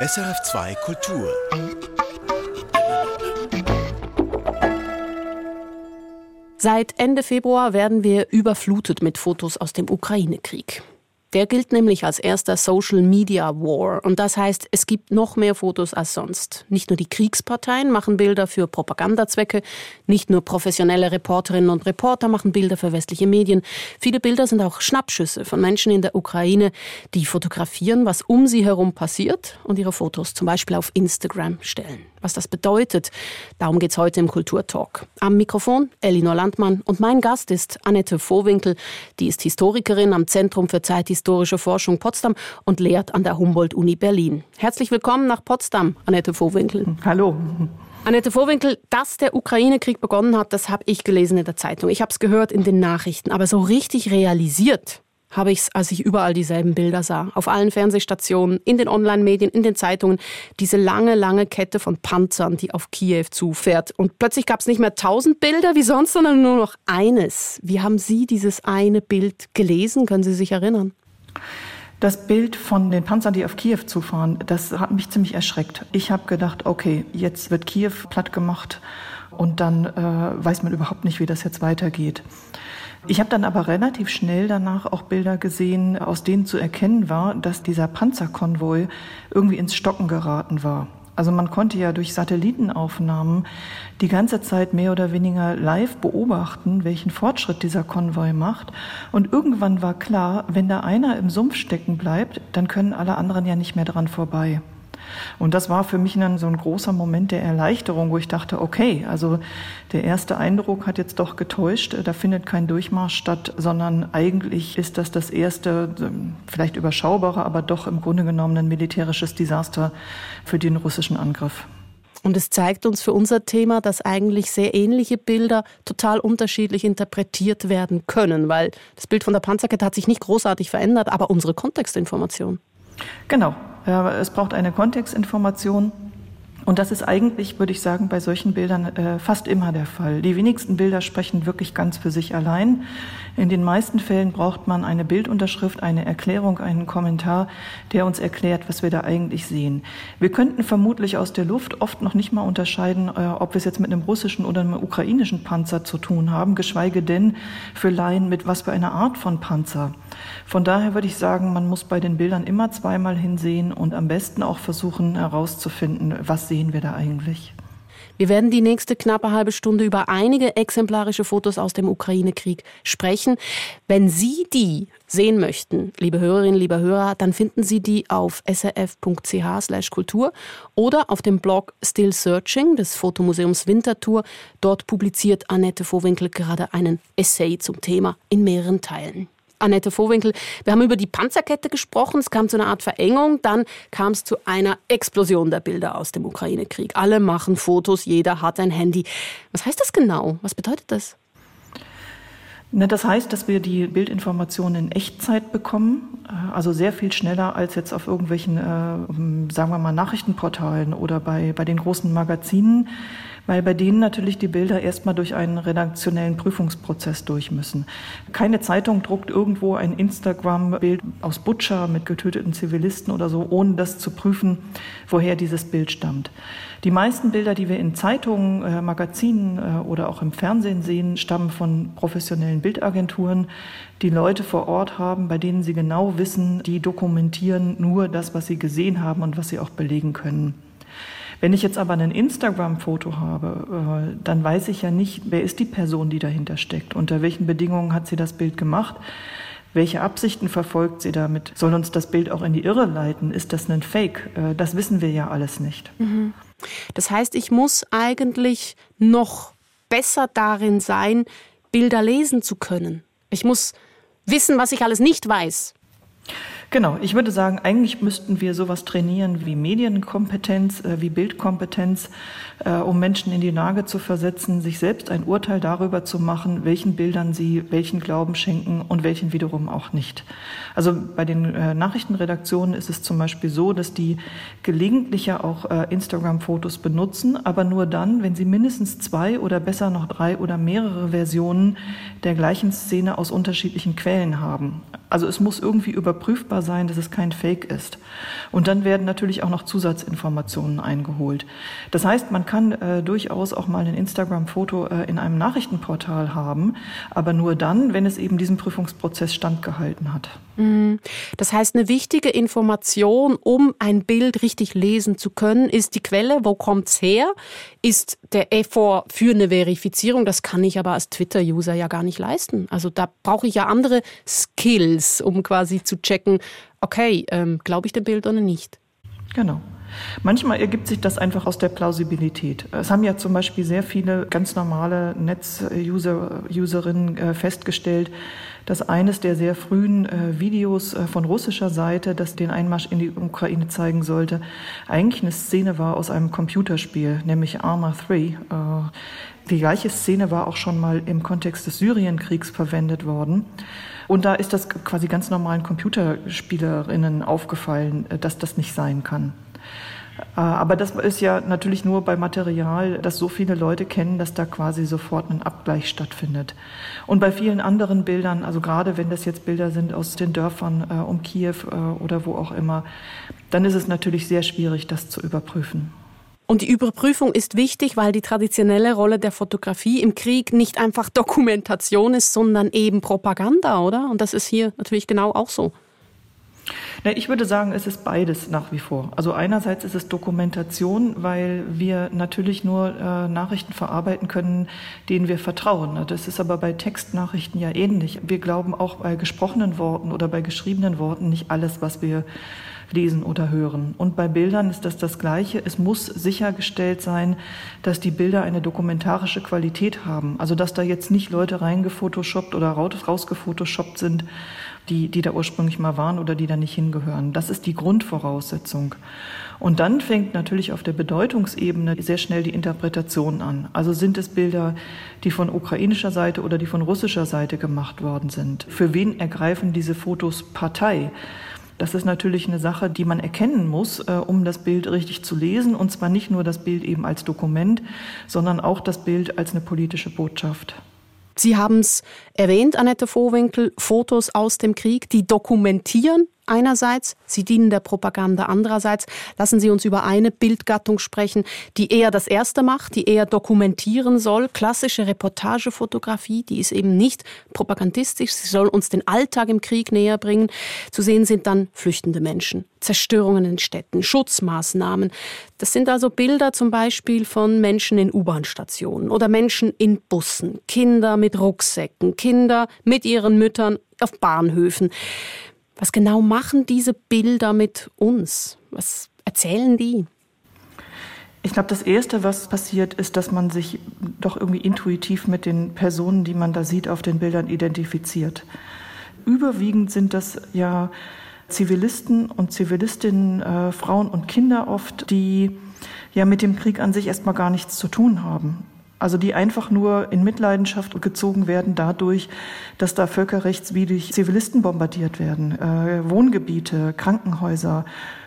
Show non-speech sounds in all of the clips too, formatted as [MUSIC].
SRF2 Kultur. Seit Ende Februar werden wir überflutet mit Fotos aus dem Ukraine-Krieg. Der gilt nämlich als erster Social Media War. Und das heißt, es gibt noch mehr Fotos als sonst. Nicht nur die Kriegsparteien machen Bilder für Propagandazwecke, nicht nur professionelle Reporterinnen und Reporter machen Bilder für westliche Medien. Viele Bilder sind auch Schnappschüsse von Menschen in der Ukraine, die fotografieren, was um sie herum passiert und ihre Fotos zum Beispiel auf Instagram stellen was das bedeutet. Darum geht es heute im Kulturtalk. Am Mikrofon Elinor Landmann und mein Gast ist Annette Vohwinkel. Die ist Historikerin am Zentrum für zeithistorische Forschung Potsdam und lehrt an der Humboldt-Uni Berlin. Herzlich willkommen nach Potsdam, Annette Vohwinkel. Hallo. Annette Vohwinkel, dass der Ukraine-Krieg begonnen hat, das habe ich gelesen in der Zeitung. Ich habe es gehört in den Nachrichten. Aber so richtig realisiert habe ich es, als ich überall dieselben Bilder sah. Auf allen Fernsehstationen, in den Online-Medien, in den Zeitungen. Diese lange, lange Kette von Panzern, die auf Kiew zufährt. Und plötzlich gab es nicht mehr tausend Bilder wie sonst, sondern nur noch eines. Wie haben Sie dieses eine Bild gelesen? Können Sie sich erinnern? Das Bild von den Panzern, die auf Kiew zufahren, das hat mich ziemlich erschreckt. Ich habe gedacht, okay, jetzt wird Kiew platt gemacht und dann äh, weiß man überhaupt nicht, wie das jetzt weitergeht. Ich habe dann aber relativ schnell danach auch Bilder gesehen, aus denen zu erkennen war, dass dieser Panzerkonvoi irgendwie ins Stocken geraten war. Also man konnte ja durch Satellitenaufnahmen die ganze Zeit mehr oder weniger live beobachten, welchen Fortschritt dieser Konvoi macht. Und irgendwann war klar, wenn da einer im Sumpf stecken bleibt, dann können alle anderen ja nicht mehr dran vorbei. Und das war für mich dann so ein großer Moment der Erleichterung, wo ich dachte, okay, also der erste Eindruck hat jetzt doch getäuscht, da findet kein Durchmarsch statt, sondern eigentlich ist das das erste, vielleicht überschaubare, aber doch im Grunde genommen ein militärisches Desaster für den russischen Angriff. Und es zeigt uns für unser Thema, dass eigentlich sehr ähnliche Bilder total unterschiedlich interpretiert werden können, weil das Bild von der Panzerkette hat sich nicht großartig verändert, aber unsere Kontextinformation. Genau. Ja, es braucht eine Kontextinformation. Und das ist eigentlich, würde ich sagen, bei solchen Bildern äh, fast immer der Fall. Die wenigsten Bilder sprechen wirklich ganz für sich allein. In den meisten Fällen braucht man eine Bildunterschrift, eine Erklärung, einen Kommentar, der uns erklärt, was wir da eigentlich sehen. Wir könnten vermutlich aus der Luft oft noch nicht mal unterscheiden, äh, ob wir es jetzt mit einem russischen oder einem ukrainischen Panzer zu tun haben, geschweige denn für Laien mit was für einer Art von Panzer. Von daher würde ich sagen, man muss bei den Bildern immer zweimal hinsehen und am besten auch versuchen herauszufinden, was sehen wir da eigentlich. Wir werden die nächste knappe halbe Stunde über einige exemplarische Fotos aus dem Ukraine-Krieg sprechen. Wenn Sie die sehen möchten, liebe Hörerinnen, liebe Hörer, dann finden Sie die auf srf.ch/kultur oder auf dem Blog Still Searching des Fotomuseums Winterthur. Dort publiziert Annette Vohwinkel gerade einen Essay zum Thema in mehreren Teilen. Annette Vohwinkel, wir haben über die Panzerkette gesprochen. Es kam zu einer Art Verengung. Dann kam es zu einer Explosion der Bilder aus dem Ukraine-Krieg. Alle machen Fotos, jeder hat ein Handy. Was heißt das genau? Was bedeutet das? Na, das heißt, dass wir die Bildinformationen in Echtzeit bekommen, äh, also sehr viel schneller als jetzt auf irgendwelchen, äh, sagen wir mal, Nachrichtenportalen oder bei, bei den großen Magazinen weil bei denen natürlich die Bilder erstmal durch einen redaktionellen Prüfungsprozess durch müssen. Keine Zeitung druckt irgendwo ein Instagram-Bild aus Butcher mit getöteten Zivilisten oder so, ohne das zu prüfen, woher dieses Bild stammt. Die meisten Bilder, die wir in Zeitungen, äh, Magazinen äh, oder auch im Fernsehen sehen, stammen von professionellen Bildagenturen, die Leute vor Ort haben, bei denen sie genau wissen, die dokumentieren nur das, was sie gesehen haben und was sie auch belegen können. Wenn ich jetzt aber ein Instagram-Foto habe, äh, dann weiß ich ja nicht, wer ist die Person, die dahinter steckt, unter welchen Bedingungen hat sie das Bild gemacht. Welche Absichten verfolgt sie damit? Soll uns das Bild auch in die Irre leiten? Ist das ein Fake? Äh, das wissen wir ja alles nicht. Mhm. Das heißt, ich muss eigentlich noch besser darin sein, Bilder lesen zu können. Ich muss wissen, was ich alles nicht weiß. Genau, ich würde sagen, eigentlich müssten wir sowas trainieren wie Medienkompetenz, äh, wie Bildkompetenz, äh, um Menschen in die Lage zu versetzen, sich selbst ein Urteil darüber zu machen, welchen Bildern sie welchen Glauben schenken und welchen wiederum auch nicht. Also bei den äh, Nachrichtenredaktionen ist es zum Beispiel so, dass die gelegentlich ja auch Instagram-Fotos benutzen, aber nur dann, wenn sie mindestens zwei oder besser noch drei oder mehrere Versionen der gleichen Szene aus unterschiedlichen Quellen haben. Also es muss irgendwie überprüfbar sicher sein, dass es kein Fake ist. Und dann werden natürlich auch noch Zusatzinformationen eingeholt. Das heißt, man kann äh, durchaus auch mal ein Instagram-Foto äh, in einem Nachrichtenportal haben, aber nur dann, wenn es eben diesem Prüfungsprozess standgehalten hat. Mhm. Das heißt, eine wichtige Information, um ein Bild richtig lesen zu können, ist die Quelle, wo kommt's her? Ist der Effort für eine Verifizierung, das kann ich aber als Twitter-User ja gar nicht leisten. Also da brauche ich ja andere Skills, um quasi zu checken, okay, ähm, glaube ich dem Bild oder nicht. Genau. Manchmal ergibt sich das einfach aus der Plausibilität. Es haben ja zum Beispiel sehr viele ganz normale Netz-Userinnen äh, festgestellt, dass eines der sehr frühen äh, Videos äh, von russischer Seite, das den Einmarsch in die Ukraine zeigen sollte, eigentlich eine Szene war aus einem Computerspiel, nämlich Arma 3. Die gleiche Szene war auch schon mal im Kontext des Syrienkriegs verwendet worden. Und da ist das quasi ganz normalen Computerspielerinnen aufgefallen, dass das nicht sein kann. Äh, aber das ist ja natürlich nur bei Material, das so viele Leute kennen, dass da quasi sofort ein Abgleich stattfindet. Und bei vielen anderen Bildern, also gerade wenn das jetzt Bilder sind aus den Dörfern äh, um Kiew äh, oder wo auch immer, dann ist es natürlich sehr schwierig, das zu überprüfen. Und die Überprüfung ist wichtig, weil die traditionelle Rolle der Fotografie im Krieg nicht einfach Dokumentation ist, sondern eben Propaganda, oder? Und das ist hier natürlich genau auch so. Na, ich würde sagen, es ist beides nach wie vor. Also einerseits ist es Dokumentation, weil wir natürlich nur äh, Nachrichten verarbeiten können, denen wir vertrauen. Das ist aber bei Textnachrichten ja ähnlich. Wir glauben auch bei gesprochenen Worten oder bei geschriebenen Worten nicht alles, was wir lesen oder hören. Und bei Bildern ist das das Gleiche. Es muss sichergestellt sein, dass die Bilder eine dokumentarische Qualität haben. Also dass da jetzt nicht Leute reingefotoshoppt oder rausgefotoshoppt sind, die, die da ursprünglich mal waren oder die da nicht hingehören. Das ist die Grundvoraussetzung. Und dann fängt natürlich auf der Bedeutungsebene sehr schnell die Interpretation an. Also sind es Bilder, die von ukrainischer Seite oder die von russischer Seite gemacht worden sind? Für wen ergreifen diese Fotos Partei? Das ist natürlich eine Sache, die man erkennen muss, äh, um das Bild richtig zu lesen. Und zwar nicht nur das Bild eben als Dokument, sondern auch das Bild als eine politische Botschaft. Sie haben es erwähnt, Annette Vohwinkel, Fotos aus dem Krieg, die dokumentieren einerseits, sie dienen der Propaganda andererseits. Lassen Sie uns über eine Bildgattung sprechen, die eher das Erste macht, die eher dokumentieren soll. Klassische Reportagefotografie, die ist eben nicht propagandistisch, sie soll uns den Alltag im Krieg näher bringen. Zu sehen sind dann flüchtende Menschen, Zerstörungen in Städten, Schutzmaßnahmen. Das sind also Bilder zum Beispiel von Menschen in U-Bahn-Stationen oder Menschen in Bussen, Kinder mit Rucksäcken, Kinder mit ihren Müttern auf Bahnhöfen. Was genau machen diese Bilder mit uns? Was erzählen die? Ich glaube, das Erste, was passiert, ist, dass man sich doch irgendwie intuitiv mit den Personen, die man da sieht, auf den Bildern identifiziert. Überwiegend sind das ja Zivilisten und Zivilistinnen, äh, Frauen und Kinder oft, die ja mit dem Krieg an sich erstmal gar nichts zu tun haben. Also die einfach nur in Mitleidenschaft gezogen werden dadurch, dass da völkerrechtswidrig Zivilisten bombardiert werden, äh, Wohngebiete, Krankenhäuser,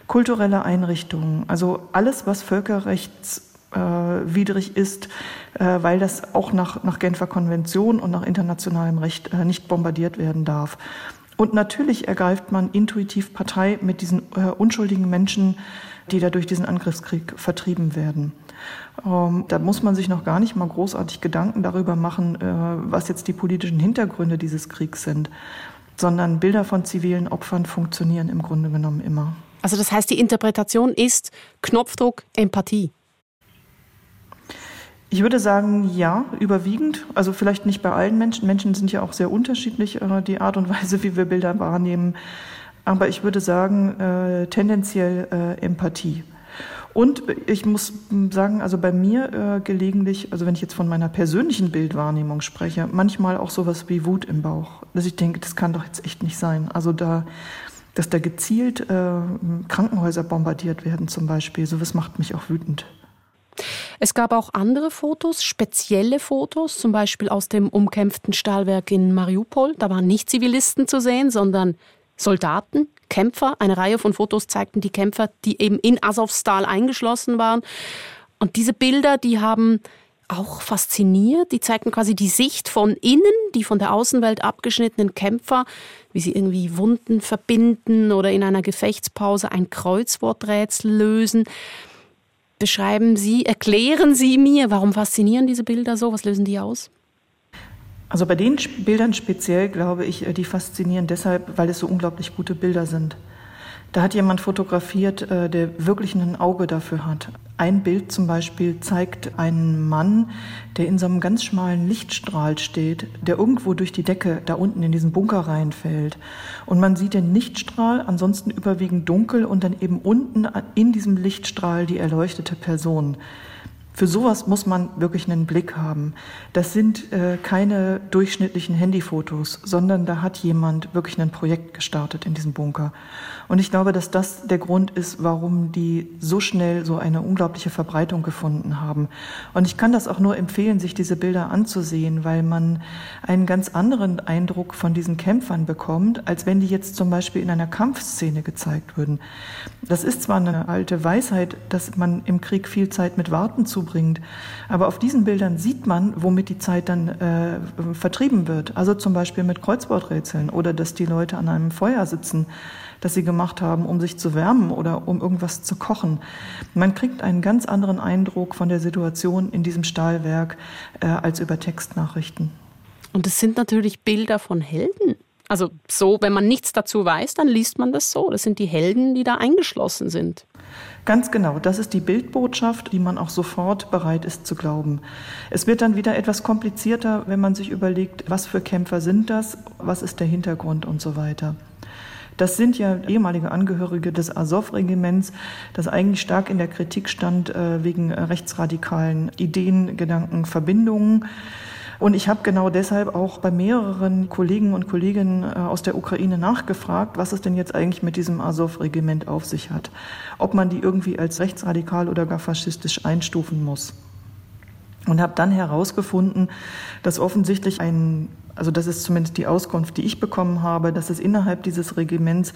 kulturelle Einrichtungen, also alles, was völkerrechtswidrig äh, ist, äh, weil das auch nach, nach Genfer Konvention und nach internationalem Recht äh, nicht bombardiert werden darf. Und natürlich ergreift man intuitiv Partei mit diesen äh, unschuldigen Menschen, die da durch diesen Angriffskrieg vertrieben werden. Ähm, da muss man sich noch gar nicht mal großartig Gedanken darüber machen, äh, was jetzt die politischen Hintergründe dieses Kriegs sind, sondern Bilder von zivilen Opfern funktionieren im Grunde genommen immer. Also das heißt, die Interpretation ist Knopfdruck Empathie. Ich würde sagen, ja, überwiegend. Also vielleicht nicht bei allen Menschen. Menschen sind ja auch sehr unterschiedlich, äh, die Art und [LAUGHS] Weise, wie wir Bilder wahrnehmen. Aber ich würde sagen, äh, tendenziell äh, Empathie. Und ich muss sagen, also bei mir äh, gelegentlich, also wenn ich jetzt von meiner persönlichen Bildwahrnehmung spreche, manchmal auch sowas wie Wut im Bauch. Dass ich denke, das kann doch jetzt echt nicht sein. Also da, dass da gezielt äh, Krankenhäuser bombardiert werden zum Beispiel, sowas macht mich auch wütend. Es gab auch andere Fotos, spezielle Fotos, zum Beispiel aus dem umkämpften Stahlwerk in Mariupol. Da waren nicht Zivilisten zu sehen, sondern Soldaten, Kämpfer. Eine Reihe von Fotos zeigten die Kämpfer, die eben in Asowstal eingeschlossen waren. Und diese Bilder, die haben auch fasziniert. Die zeigten quasi die Sicht von innen, die von der Außenwelt abgeschnittenen Kämpfer, wie sie irgendwie Wunden verbinden oder in einer Gefechtspause ein Kreuzworträtsel lösen. Beschreiben Sie, erklären Sie mir, warum faszinieren diese Bilder so? Was lösen die aus? Also bei den Bildern speziell glaube ich, äh, die faszinieren deshalb, weil es so unglaublich gute Bilder sind. Da hat jemand fotografiert, äh, der wirklich ein Auge dafür hat. Ein Bild zum Beispiel zeigt einen Mann, der in so einem ganz schmalen Lichtstrahl steht, der irgendwo durch die Decke da unten in diesen Bunker reinfällt. Und man sieht den Lichtstrahl, ansonsten überwiegend dunkel und dann eben unten in diesem Lichtstrahl die erleuchtete Person. Für sowas muss man wirklich einen Blick haben. Das sind äh, keine durchschnittlichen Handyfotos, sondern da hat jemand wirklich ein Projekt gestartet in diesem Bunker. Und ich glaube, dass das der Grund ist, warum die so schnell so eine unglaubliche Verbreitung gefunden haben. Und ich kann das auch nur empfehlen, sich diese Bilder anzusehen, weil man einen ganz anderen Eindruck von diesen Kämpfern bekommt, als wenn die jetzt zum Beispiel in einer Kampfszene gezeigt würden. Das ist zwar eine alte Weisheit, dass man im Krieg viel Zeit mit Warten zubringt, aber auf diesen Bildern sieht man, womit die Zeit dann äh, vertrieben wird. Also zum Beispiel mit Kreuzworträtseln oder dass die Leute an einem Feuer sitzen das sie gemacht haben, um sich zu wärmen oder um irgendwas zu kochen. Man kriegt einen ganz anderen Eindruck von der Situation in diesem Stahlwerk äh, als über Textnachrichten. Und es sind natürlich Bilder von Helden. Also so, wenn man nichts dazu weiß, dann liest man das so. Das sind die Helden, die da eingeschlossen sind. Ganz genau, das ist die Bildbotschaft, die man auch sofort bereit ist zu glauben. Es wird dann wieder etwas komplizierter, wenn man sich überlegt, was für Kämpfer sind das, was ist der Hintergrund und so weiter. Das sind ja ehemalige Angehörige des Azov-Regiments, das eigentlich stark in der Kritik stand äh, wegen rechtsradikalen Ideen, Gedanken, Verbindungen. Und ich habe genau deshalb auch bei mehreren Kollegen und Kolleginnen äh, aus der Ukraine nachgefragt, was es denn jetzt eigentlich mit diesem Azov-Regiment auf sich hat. Ob man die irgendwie als rechtsradikal oder gar faschistisch einstufen muss. Und habe dann herausgefunden, dass offensichtlich ein also das ist zumindest die Auskunft, die ich bekommen habe, dass es innerhalb dieses Regiments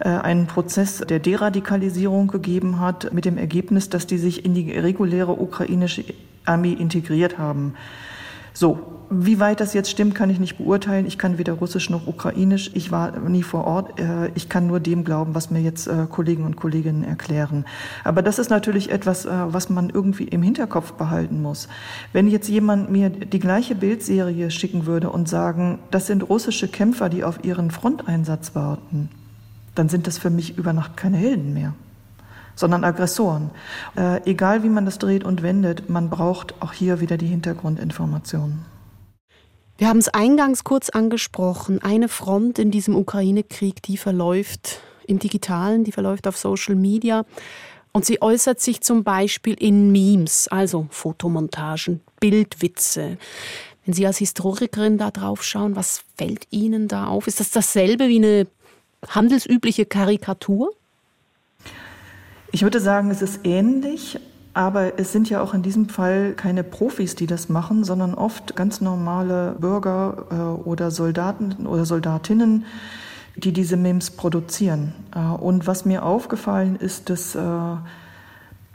äh, einen Prozess der Deradikalisierung gegeben hat, mit dem Ergebnis, dass die sich in die reguläre ukrainische Armee integriert haben. So, wie weit das jetzt stimmt, kann ich nicht beurteilen. Ich kann weder Russisch noch Ukrainisch. Ich war nie vor Ort. Äh, ich kann nur dem glauben, was mir jetzt äh, Kollegen und Kolleginnen erklären. Aber das ist natürlich etwas, äh, was man irgendwie im Hinterkopf behalten muss. Wenn jetzt jemand mir die gleiche Bildserie schicken würde und sagen, das sind russische Kämpfer, die auf ihren Fronteinsatz warten, dann sind das für mich über Nacht keine Helden mehr sondern Aggressoren. Äh, egal wie man das dreht und wendet, man braucht auch hier wieder die Hintergrundinformationen. Wir haben es eingangs kurz angesprochen. Eine Front in diesem Ukraine-Krieg, die verläuft im Digitalen, die verläuft auf Social Media. Und sie äußert sich zum Beispiel in Memes, also Fotomontagen, Bildwitze. Wenn Sie als Historikerin da drauf schauen, was fällt Ihnen da auf? Ist das dasselbe wie eine handelsübliche Karikatur? Ich würde sagen, es ist ähnlich, aber es sind ja auch in diesem Fall keine Profis, die das machen, sondern oft ganz normale Bürger äh, oder Soldaten oder Soldatinnen, die diese Memes produzieren. Äh, und was mir aufgefallen ist, dass äh,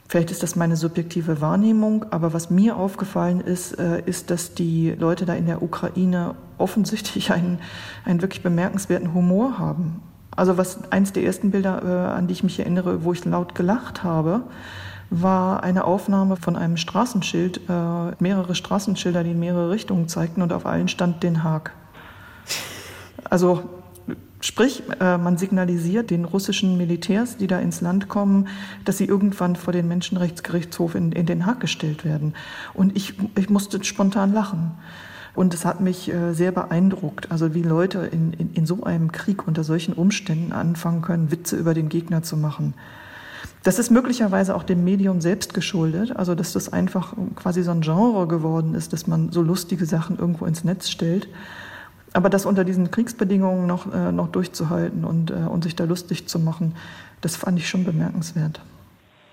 Vielleicht ist das meine subjektive Wahrnehmung, aber was mir aufgefallen ist, ist, dass die Leute da in der Ukraine offensichtlich einen, einen wirklich bemerkenswerten Humor haben. Also was eins der ersten Bilder, äh, an die ich mich erinnere, wo ich laut gelacht habe, war eine Aufnahme von einem Straßenschild, äh, mehrere Straßenschilder, die in mehrere Richtungen zeigten und auf allen stand Den Haag. Also Sprich, äh, man signalisiert den russischen Militärs, die da ins Land kommen, dass sie irgendwann vor den Menschenrechtsgerichtshof in, in Den Haag gestellt werden. Und ich, ich musste spontan lachen. Und es hat mich äh, sehr beeindruckt, also wie Leute in, in, in so einem Krieg unter solchen Umständen anfangen können, Witze über den Gegner zu machen. Das ist möglicherweise auch dem Medium selbst geschuldet, also dass das einfach quasi so ein Genre geworden ist, dass man so lustige Sachen irgendwo ins Netz stellt. Aber das unter diesen Kriegsbedingungen noch, äh, noch durchzuhalten und, äh, und sich da lustig zu machen, das fand ich schon bemerkenswert.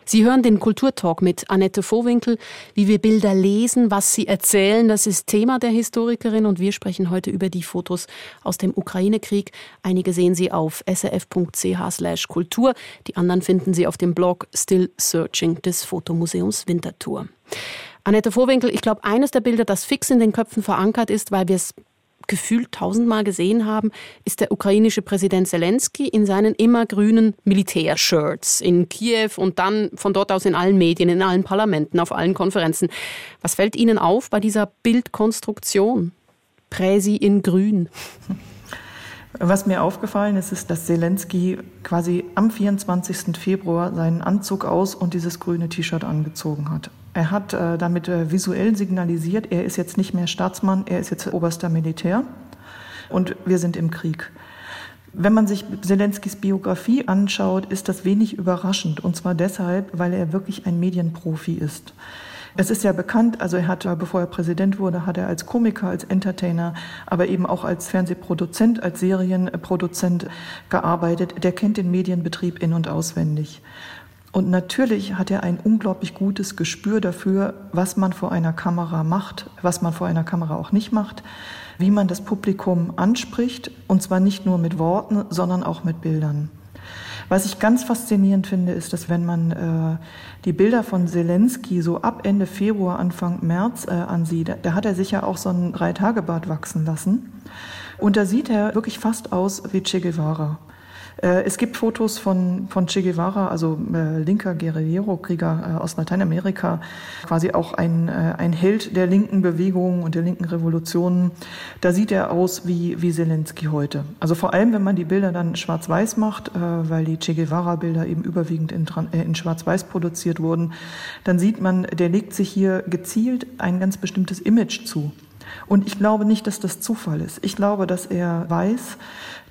Sie hören den Kulturtalk mit Annette Vohwinkel, wie wir Bilder lesen, was sie erzählen. Das ist Thema der Historikerin und wir sprechen heute über die Fotos aus dem Ukraine-Krieg. Einige sehen Sie auf srf.ch/kultur, die anderen finden Sie auf dem Blog Still Searching des Fotomuseums Winterthur. Annette Vorwinkel, ich glaube, eines der Bilder, das fix in den Köpfen verankert ist, weil wir es gefühlt tausendmal gesehen haben, ist der ukrainische Präsident Zelensky in seinen immergrünen Militärshirts in Kiew und dann von dort aus in allen Medien, in allen Parlamenten, auf allen Konferenzen. Was fällt Ihnen auf bei dieser Bildkonstruktion? Präsi in Grün. Was mir aufgefallen ist, ist, dass Zelensky quasi am 24. Februar seinen Anzug aus und dieses grüne T-Shirt angezogen hat. Er hat äh, damit äh, visuell signalisiert, er ist jetzt nicht mehr Staatsmann, er ist jetzt oberster Militär und wir sind im Krieg. Wenn man sich Zelenskys Biografie anschaut, ist das wenig überraschend. Und zwar deshalb, weil er wirklich ein Medienprofi ist. Es ist ja bekannt, also er hat, bevor er Präsident wurde, hat er als Komiker, als Entertainer, aber eben auch als Fernsehproduzent, als Serienproduzent gearbeitet. Der kennt den Medienbetrieb in- und auswendig. Und natürlich hat er ein unglaublich gutes Gespür dafür, was man vor einer Kamera macht, was man vor einer Kamera auch nicht macht, wie man das Publikum anspricht, und zwar nicht nur mit Worten, sondern auch mit Bildern. Was ich ganz faszinierend finde, ist, dass wenn man äh, die Bilder von Zelensky so ab Ende Februar, Anfang März äh, ansieht, da hat er sich ja auch so ein Drei-Tage-Bart wachsen lassen. Und da sieht er wirklich fast aus wie Che Guevara. Äh, es gibt Fotos von, von Che Guevara, also äh, linker Guerillero-Krieger äh, aus Lateinamerika, quasi auch ein, äh, ein Held der linken Bewegung und der linken Revolution. Da sieht er aus wie, wie Zelensky heute. Also vor allem, wenn man die Bilder dann schwarz-weiß macht, äh, weil die Che Guevara-Bilder eben überwiegend in, äh, in schwarz-weiß produziert wurden, dann sieht man, der legt sich hier gezielt ein ganz bestimmtes Image zu. Und ich glaube nicht, dass das Zufall ist. Ich glaube, dass er weiß,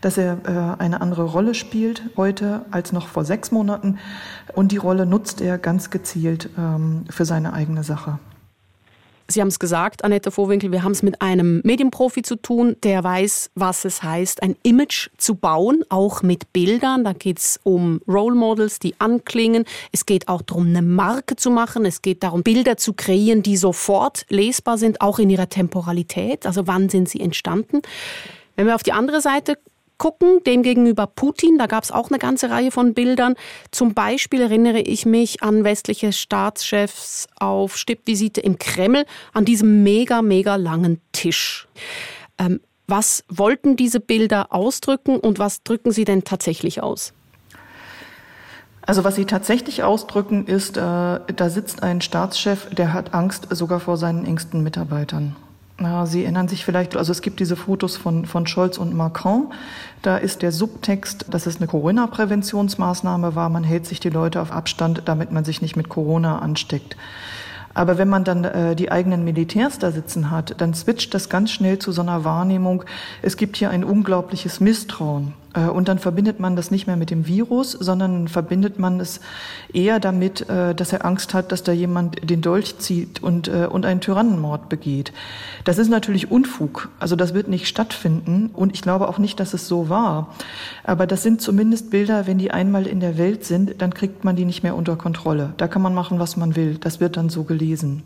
dass er äh, eine andere Rolle spielt heute als noch vor sechs Monaten. Und die Rolle nutzt er ganz gezielt ähm, für seine eigene Sache. Sie haben es gesagt, Annette Vorwinkel, wir haben es mit einem Medienprofi zu tun, der weiß, was es heißt, ein Image zu bauen, auch mit Bildern. Da geht es um Role Models, die anklingen. Es geht auch darum, eine Marke zu machen. Es geht darum, Bilder zu kreieren, die sofort lesbar sind, auch in ihrer Temporalität. Also wann sind sie entstanden? Wenn wir auf die andere Seite gucken. Demgegenüber Putin, da gab es auch eine ganze Reihe von Bildern. Zum Beispiel erinnere ich mich an westliche Staatschefs auf Stippvisite im Kreml, an diesem mega, mega langen Tisch. Ähm, was wollten diese Bilder ausdrücken und was drücken sie denn tatsächlich aus? Also was sie tatsächlich ausdrücken, ist, äh, da sitzt ein Staatschef, der hat Angst sogar vor seinen engsten Mitarbeitern. Ja, Sie erinnern sich vielleicht, also es gibt diese Fotos von, von Scholz und Macron. Da ist der Subtext, dass es eine Corona-Präventionsmaßnahme war. Man hält sich die Leute auf Abstand, damit man sich nicht mit Corona ansteckt. Aber wenn man dann äh, die eigenen Militärs da sitzen hat, dann switcht das ganz schnell zu so einer Wahrnehmung, es gibt hier ein unglaubliches Misstrauen. Äh, und dann verbindet man das nicht mehr mit dem Virus, sondern verbindet man es eher damit, äh, dass er Angst hat, dass da jemand den Dolch zieht und, äh, und einen Tyrannenmord begeht. Das ist natürlich Unfug. Also das wird nicht stattfinden. Und ich glaube auch nicht, dass es so war. Aber das sind zumindest Bilder, wenn die einmal in der Welt sind, dann kriegt man die nicht mehr unter Kontrolle. Da kann man machen, was man will. Das wird dann so gelesen.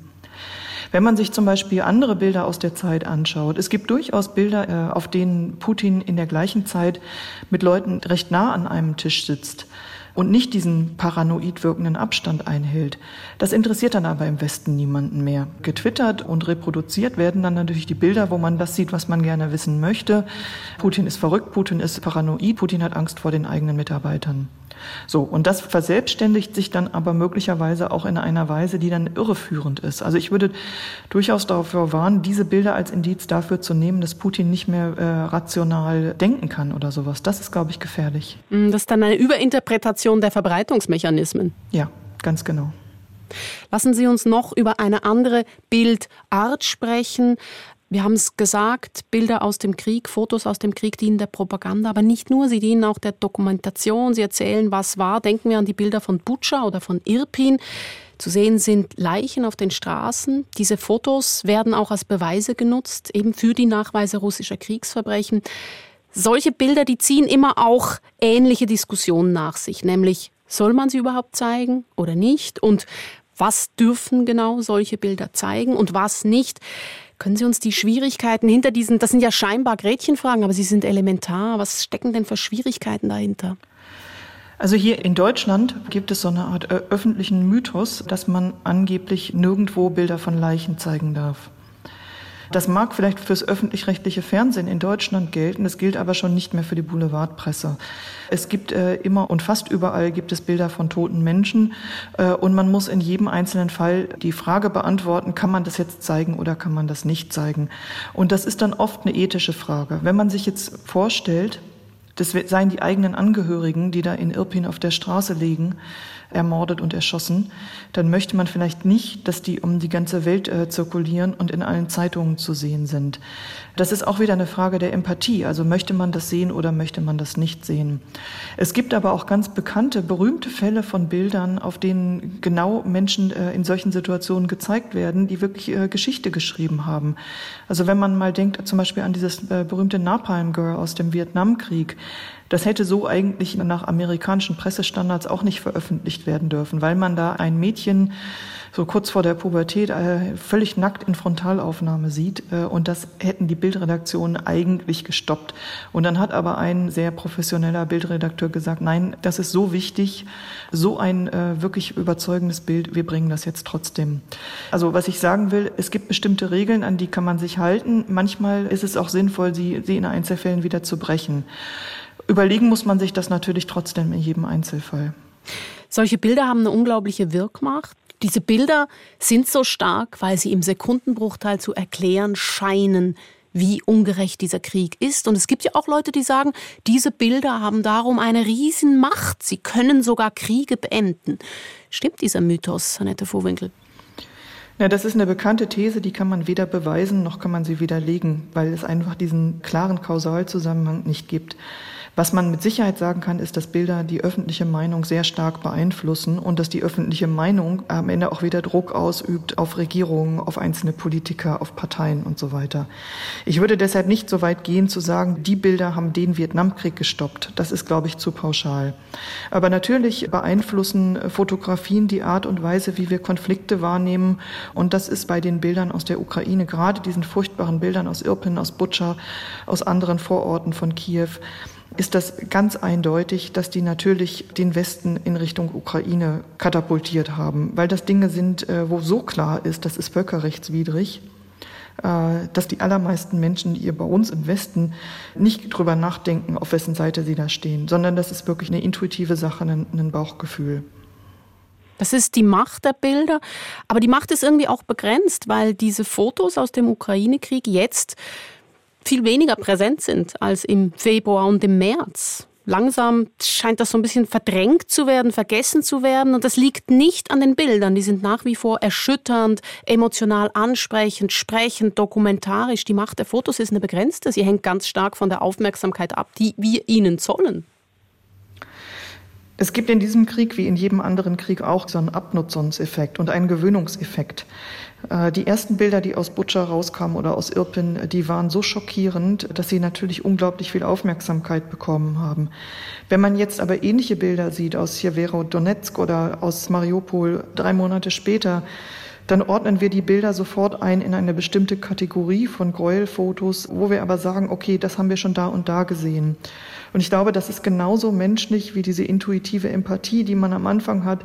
Wenn man sich zum Beispiel andere Bilder aus der Zeit anschaut, es gibt durchaus Bilder, äh, auf denen Putin in der gleichen Zeit mit Leuten recht nah an einem Tisch sitzt und nicht diesen paranoid wirkenden Abstand einhält. Das interessiert dann aber im Westen niemanden mehr. Getwittert und reproduziert werden dann natürlich die Bilder, wo man das sieht, was man gerne wissen möchte. Putin ist verrückt, Putin ist paranoid, Putin hat Angst vor den eigenen Mitarbeitern. So, und das verselbstständigt sich dann aber möglicherweise auch in einer Weise, die dann irreführend ist. Also ich würde durchaus dafür warnen, diese Bilder als Indiz dafür zu nehmen, dass Putin nicht mehr äh, rational denken kann oder sowas. Das ist, glaube ich, gefährlich. Mm, das ist dann eine Überinterpretation der Verbreitungsmechanismen. Ja, ganz genau. Lassen Sie uns noch über eine andere Bildart sprechen. Wir haben es gesagt, Bilder aus dem Krieg, Fotos aus dem Krieg dienen der Propaganda, aber nicht nur, sie dienen auch der Dokumentation, sie erzählen, was war. Denken wir an die Bilder von Butscha oder von Irpin. Zu sehen sind Leichen auf den Straßen. Diese Fotos werden auch als Beweise genutzt, eben für die Nachweise russischer Kriegsverbrechen. Solche Bilder, die ziehen immer auch ähnliche Diskussionen nach sich, nämlich soll man sie überhaupt zeigen oder nicht? Und was dürfen genau solche Bilder zeigen und was nicht? Können Sie uns die Schwierigkeiten hinter diesen, das sind ja scheinbar Gretchenfragen, aber sie sind elementar. Was stecken denn für Schwierigkeiten dahinter? Also hier in Deutschland gibt es so eine Art äh, öffentlichen Mythos, dass man angeblich nirgendwo Bilder von Leichen zeigen darf. Das mag vielleicht fürs öffentlich-rechtliche Fernsehen in Deutschland gelten, es gilt aber schon nicht mehr für die Boulevardpresse. Es gibt äh, immer und fast überall gibt es Bilder von toten Menschen äh, und man muss in jedem einzelnen Fall die Frage beantworten, kann man das jetzt zeigen oder kann man das nicht zeigen? Und das ist dann oft eine ethische Frage. Wenn man sich jetzt vorstellt, das seien die eigenen Angehörigen, die da in Irpin auf der Straße liegen, ermordet und erschossen, dann möchte man vielleicht nicht, dass die um die ganze Welt äh, zirkulieren und in allen Zeitungen zu sehen sind. Das ist auch wieder eine Frage der Empathie. Also möchte man das sehen oder möchte man das nicht sehen? Es gibt aber auch ganz bekannte, berühmte Fälle von Bildern, auf denen genau Menschen äh, in solchen Situationen gezeigt werden, die wirklich äh, Geschichte geschrieben haben. Also wenn man mal denkt, zum Beispiel an dieses äh, berühmte Napalm Girl aus dem Vietnamkrieg, das hätte so eigentlich nach amerikanischen Pressestandards auch nicht veröffentlicht werden dürfen, weil man da ein Mädchen so kurz vor der Pubertät äh, völlig nackt in Frontalaufnahme sieht. Äh, und das hätten die Bildredaktionen eigentlich gestoppt. Und dann hat aber ein sehr professioneller Bildredakteur gesagt, nein, das ist so wichtig, so ein äh, wirklich überzeugendes Bild, wir bringen das jetzt trotzdem. Also was ich sagen will, es gibt bestimmte Regeln, an die kann man sich halten. Manchmal ist es auch sinnvoll, sie, sie in Einzelfällen wieder zu brechen. Überlegen muss man sich das natürlich trotzdem in jedem Einzelfall. Solche Bilder haben eine unglaubliche Wirkmacht. Diese Bilder sind so stark, weil sie im Sekundenbruchteil zu erklären scheinen, wie ungerecht dieser Krieg ist. Und es gibt ja auch Leute, die sagen, diese Bilder haben darum eine Riesenmacht. Sie können sogar Kriege beenden. Stimmt dieser Mythos, Annette Vohwinkel? Ja, das ist eine bekannte These, die kann man weder beweisen noch kann man sie widerlegen, weil es einfach diesen klaren Kausalzusammenhang nicht gibt. Was man mit Sicherheit sagen kann, ist, dass Bilder die öffentliche Meinung sehr stark beeinflussen und dass die öffentliche Meinung am Ende auch wieder Druck ausübt auf Regierungen, auf einzelne Politiker, auf Parteien und so weiter. Ich würde deshalb nicht so weit gehen zu sagen, die Bilder haben den Vietnamkrieg gestoppt. Das ist, glaube ich, zu pauschal. Aber natürlich beeinflussen Fotografien die Art und Weise, wie wir Konflikte wahrnehmen. Und das ist bei den Bildern aus der Ukraine, gerade diesen furchtbaren Bildern aus Irpin, aus Butscha, aus anderen Vororten von Kiew, ist das ganz eindeutig, dass die natürlich den Westen in Richtung Ukraine katapultiert haben, weil das Dinge sind, äh, wo so klar ist, das ist völkerrechtswidrig, äh, dass die allermeisten Menschen, die hier bei uns im Westen nicht drüber nachdenken, auf wessen Seite sie da stehen, sondern das ist wirklich eine intuitive Sache, ein Bauchgefühl. Das ist die Macht der Bilder, aber die Macht ist irgendwie auch begrenzt, weil diese Fotos aus dem Ukraine-Krieg jetzt viel weniger präsent sind als im Februar und im März. Langsam scheint das so ein bisschen verdrängt zu werden, vergessen zu werden. Und das liegt nicht an den Bildern. Die sind nach wie vor erschütternd, emotional ansprechend, sprechend, dokumentarisch. Die Macht der Fotos ist eine begrenzte. Sie hängt ganz stark von der Aufmerksamkeit ab, die wir ihnen zollen. Es gibt in diesem Krieg wie in jedem anderen Krieg auch so einen Abnutzungseffekt und einen Gewöhnungseffekt. Äh, die ersten Bilder, die aus Butscha rauskamen oder aus Irpin, die waren so schockierend, dass sie natürlich unglaublich viel Aufmerksamkeit bekommen haben. Wenn man jetzt aber ähnliche Bilder sieht aus Donetsk oder aus Mariupol drei Monate später, dann ordnen wir die Bilder sofort ein in eine bestimmte Kategorie von Gräuelfotos, wo wir aber sagen, okay, das haben wir schon da und da gesehen. Und ich glaube, das ist genauso menschlich wie diese intuitive Empathie, die man am Anfang hat,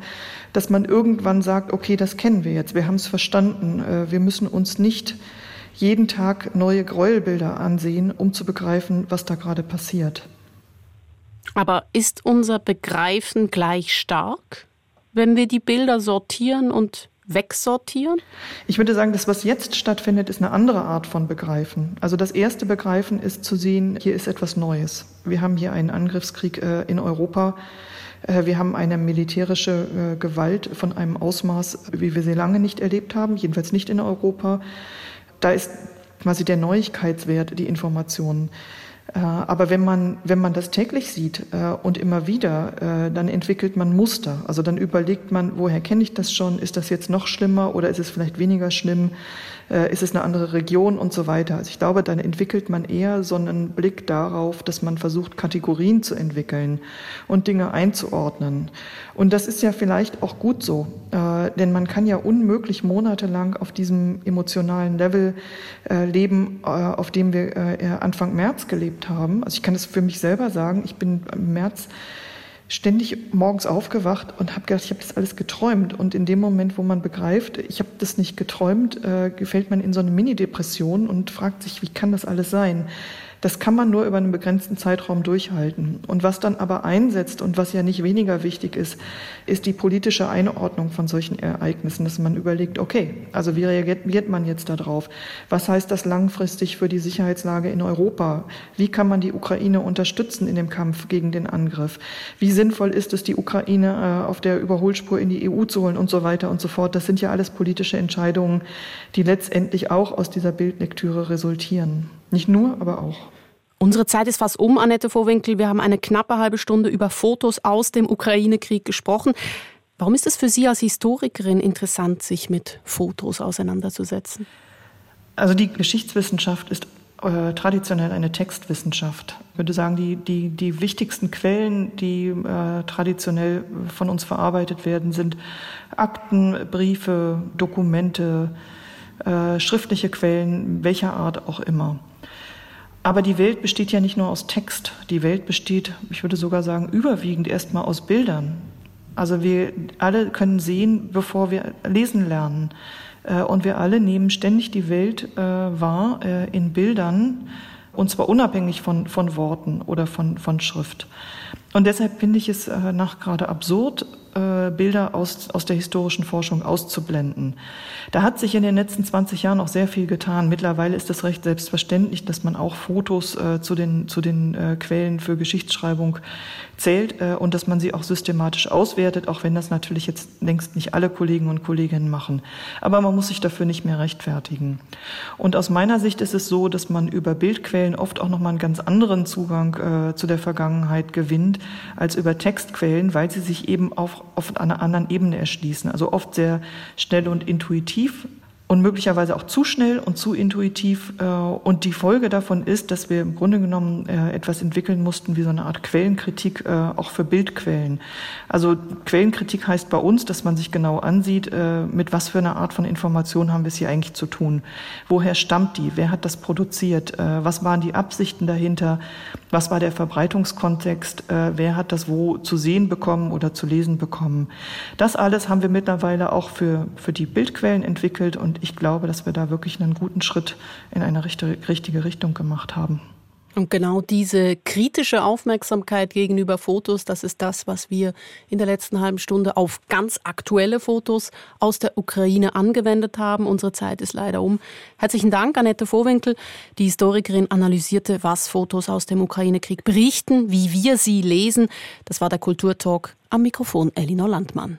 dass man irgendwann sagt, okay, das kennen wir jetzt, wir haben es verstanden, äh, wir müssen uns nicht jeden Tag neue Gräuelbilder ansehen, um zu begreifen, was da gerade passiert. Aber ist unser Begreifen gleich stark, wenn wir die Bilder sortieren und wegsortieren? Ich würde sagen, das, was jetzt stattfindet, ist eine andere Art von Begreifen. Also das erste Begreifen ist zu sehen, hier ist etwas Neues. Wir haben hier einen Angriffskrieg äh, in Europa. Äh, wir haben eine militärische äh, Gewalt von einem Ausmaß, wie wir sie lange nicht erlebt haben, jedenfalls nicht in Europa. Da ist quasi der Neuigkeitswert, die Informationen. Äh, aber wenn man, wenn man das täglich sieht äh, und immer wieder, äh, dann entwickelt man Muster. Also dann überlegt man, woher kenne ich das schon? Ist das jetzt noch schlimmer oder ist es vielleicht weniger schlimm? Äh, ist es eine andere Region und so weiter. Also ich glaube, dann entwickelt man eher so einen Blick darauf, dass man versucht, Kategorien zu entwickeln und Dinge einzuordnen. Und das ist ja vielleicht auch gut so, äh, denn man kann ja unmöglich monatelang auf diesem emotionalen Level äh, leben, auf dem wir Anfang März gelebt haben. Also ich kann es für mich selber sagen, ich bin im März ständig morgens aufgewacht und habe gedacht, ich habe das alles geträumt. Und in dem Moment, wo man begreift, ich habe das nicht geträumt, äh, gefällt man in so eine Mini-Depression und fragt sich, wie kann das alles sein? Das kann man nur über einen begrenzten Zeitraum durchhalten. Und was dann aber einsetzt und was ja nicht weniger wichtig ist, ist die politische Einordnung von solchen Ereignissen, dass man überlegt, okay, also wie reagiert man jetzt darauf? Was heißt das langfristig für die Sicherheitslage in Europa? Wie kann man die Ukraine unterstützen in dem Kampf gegen den Angriff? Wie sinnvoll ist es, die Ukraine äh, auf der Überholspur in die EU zu holen und so weiter und so fort? Das sind ja alles politische Entscheidungen, die letztendlich auch aus dieser Bildlektüre resultieren. Nicht nur, aber auch. Unsere Zeit ist fast um, Annette Vorwinkel. Wir haben eine knappe halbe Stunde über Fotos aus dem Ukraine-Krieg gesprochen. Warum ist es für Sie als Historikerin interessant, sich mit Fotos auseinanderzusetzen? Also die Geschichtswissenschaft ist äh, traditionell eine Textwissenschaft. Ich würde sagen, die, die, die wichtigsten Quellen, die äh, traditionell von uns verarbeitet werden, sind Akten, Briefe, Dokumente, äh, schriftliche Quellen, welcher Art auch immer. Aber die Welt besteht ja nicht nur aus Text. Die Welt besteht, ich würde sogar sagen, überwiegend erstmal aus Bildern. Also wir alle können sehen, bevor wir lesen lernen. Äh, und wir alle nehmen ständig die Welt äh, wahr äh, in Bildern, und zwar unabhängig von, von Worten oder von, von Schrift. Und deshalb finde ich es nach gerade absurd, äh, Bilder aus, aus der historischen Forschung auszublenden. Da hat sich in den letzten 20 Jahren auch sehr viel getan. Mittlerweile ist es recht selbstverständlich, dass man auch Fotos äh, zu den, zu den äh, Quellen für Geschichtsschreibung zählt äh, und dass man sie auch systematisch auswertet, auch wenn das natürlich jetzt längst nicht alle Kollegen und Kolleginnen machen. Aber man muss sich dafür nicht mehr rechtfertigen. Und aus meiner Sicht ist es so, dass man über Bildquellen oft auch nochmal einen ganz anderen Zugang äh, zu der Vergangenheit gewinnt als über Textquellen, weil sie sich eben auf, auf einer anderen Ebene erschließen. Also oft sehr schnell und intuitiv und möglicherweise auch zu schnell und zu intuitiv. Äh, und die Folge davon ist, dass wir im Grunde genommen äh, etwas entwickeln mussten wie so eine Art Quellenkritik äh, auch für Bildquellen. Also Quellenkritik heißt bei uns, dass man sich genau ansieht, mit was für einer Art von Information haben wir es hier eigentlich zu tun. Woher stammt die? Wer hat das produziert? Was waren die Absichten dahinter? Was war der Verbreitungskontext? Wer hat das wo zu sehen bekommen oder zu lesen bekommen? Das alles haben wir mittlerweile auch für, für die Bildquellen entwickelt und ich glaube, dass wir da wirklich einen guten Schritt in eine richtige Richtung gemacht haben. Und genau diese kritische Aufmerksamkeit gegenüber Fotos, das ist das, was wir in der letzten halben Stunde auf ganz aktuelle Fotos aus der Ukraine angewendet haben. Unsere Zeit ist leider um. Herzlichen Dank, Annette Vorwinkel. Die Historikerin analysierte, was Fotos aus dem Ukraine-Krieg berichten, wie wir sie lesen. Das war der Kulturtalk. Am Mikrofon Elinor Landmann.